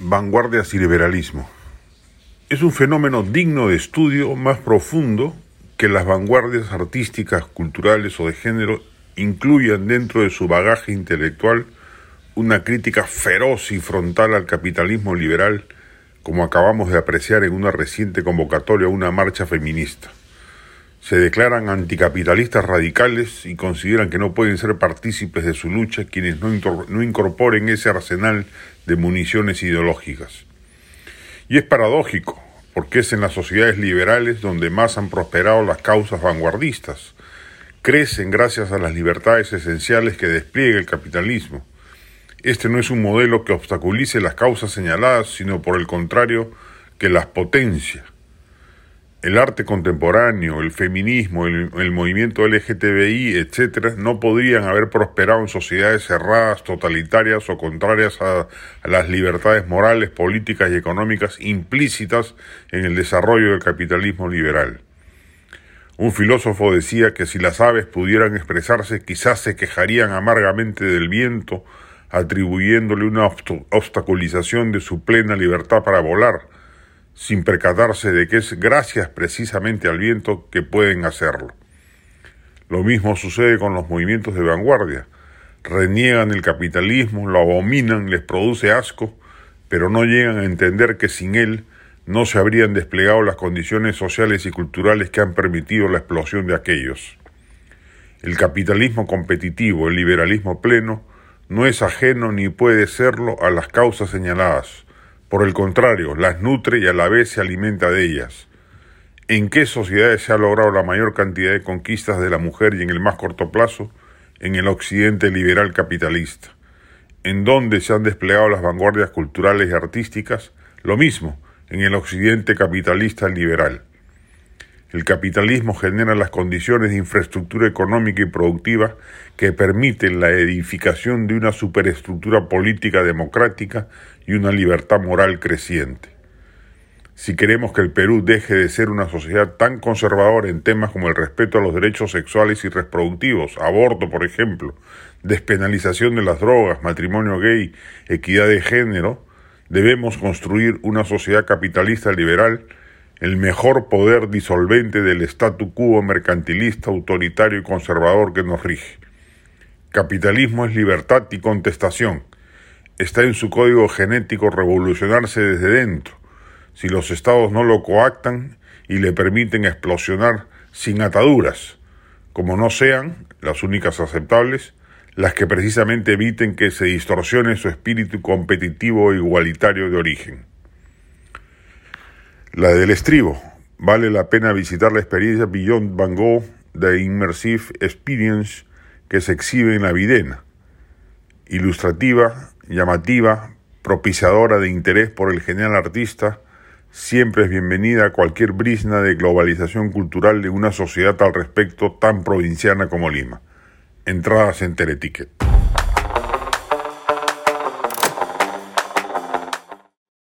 vanguardias y liberalismo. Es un fenómeno digno de estudio más profundo que las vanguardias artísticas, culturales o de género incluyan dentro de su bagaje intelectual una crítica feroz y frontal al capitalismo liberal, como acabamos de apreciar en una reciente convocatoria a una marcha feminista. Se declaran anticapitalistas radicales y consideran que no pueden ser partícipes de su lucha quienes no, incorporen ese arsenal de municiones ideológicas. Y es paradójico, porque es en las sociedades liberales donde más han prosperado las causas vanguardistas. Crecen gracias a las libertades esenciales que despliega el capitalismo. Este no es un modelo que obstaculice las causas señaladas, sino por el contrario, que las potencia el arte contemporáneo, el feminismo, el, movimiento LGTBI, etcétera, no podrían haber prosperado en sociedades cerradas, totalitarias o contrarias a, a, las libertades morales, políticas y económicas implícitas en el desarrollo del capitalismo liberal. Un filósofo decía que si las aves pudieran expresarse, quizás se quejarían amargamente del viento, atribuyéndole una obstaculización de su plena libertad para volar sin percatarse de que es gracias precisamente al viento que pueden hacerlo. Lo mismo sucede con los movimientos de vanguardia. Reniegan el capitalismo, lo abominan, les produce asco, pero no llegan a entender que sin él no se habrían desplegado las condiciones sociales y culturales que han permitido la explosión de aquellos. El capitalismo competitivo, el liberalismo pleno, no es ajeno ni puede serlo a las causas señaladas, por el contrario, las nutre y a la vez se alimenta de ellas. ¿En qué sociedades se ha logrado la mayor cantidad de conquistas de la mujer y en el más corto plazo? En el occidente liberal capitalista. ¿En dónde se han desplegado las vanguardias culturales y artísticas? Lo mismo, en el occidente capitalista liberal. El capitalismo genera las condiciones de infraestructura económica y productiva que permiten la edificación de una superestructura política democrática y una libertad moral creciente. Si queremos que el Perú deje de ser una sociedad tan conservadora en temas como el respeto a los derechos sexuales y reproductivos, aborto, por ejemplo, despenalización de las drogas, matrimonio gay, equidad de género, debemos construir una sociedad capitalista liberal el mejor poder disolvente del statu quo mercantilista, autoritario y conservador que nos rige. Capitalismo es libertad y contestación. Está en su código genético revolucionarse desde dentro. Si los estados no lo coactan y le permiten explosionar sin ataduras, como no sean las únicas aceptables, las que precisamente eviten que se distorsione su espíritu competitivo e igualitario de origen. La del estribo. Vale la pena visitar la experiencia Beyond Van Gogh de Immersive Experience que se exhibe en la Videna. Ilustrativa, llamativa, propiciadora de interés por el genial artista, siempre es bienvenida a cualquier brisna de globalización cultural de una sociedad al respecto tan provinciana como Lima. Entradas en Teleticket.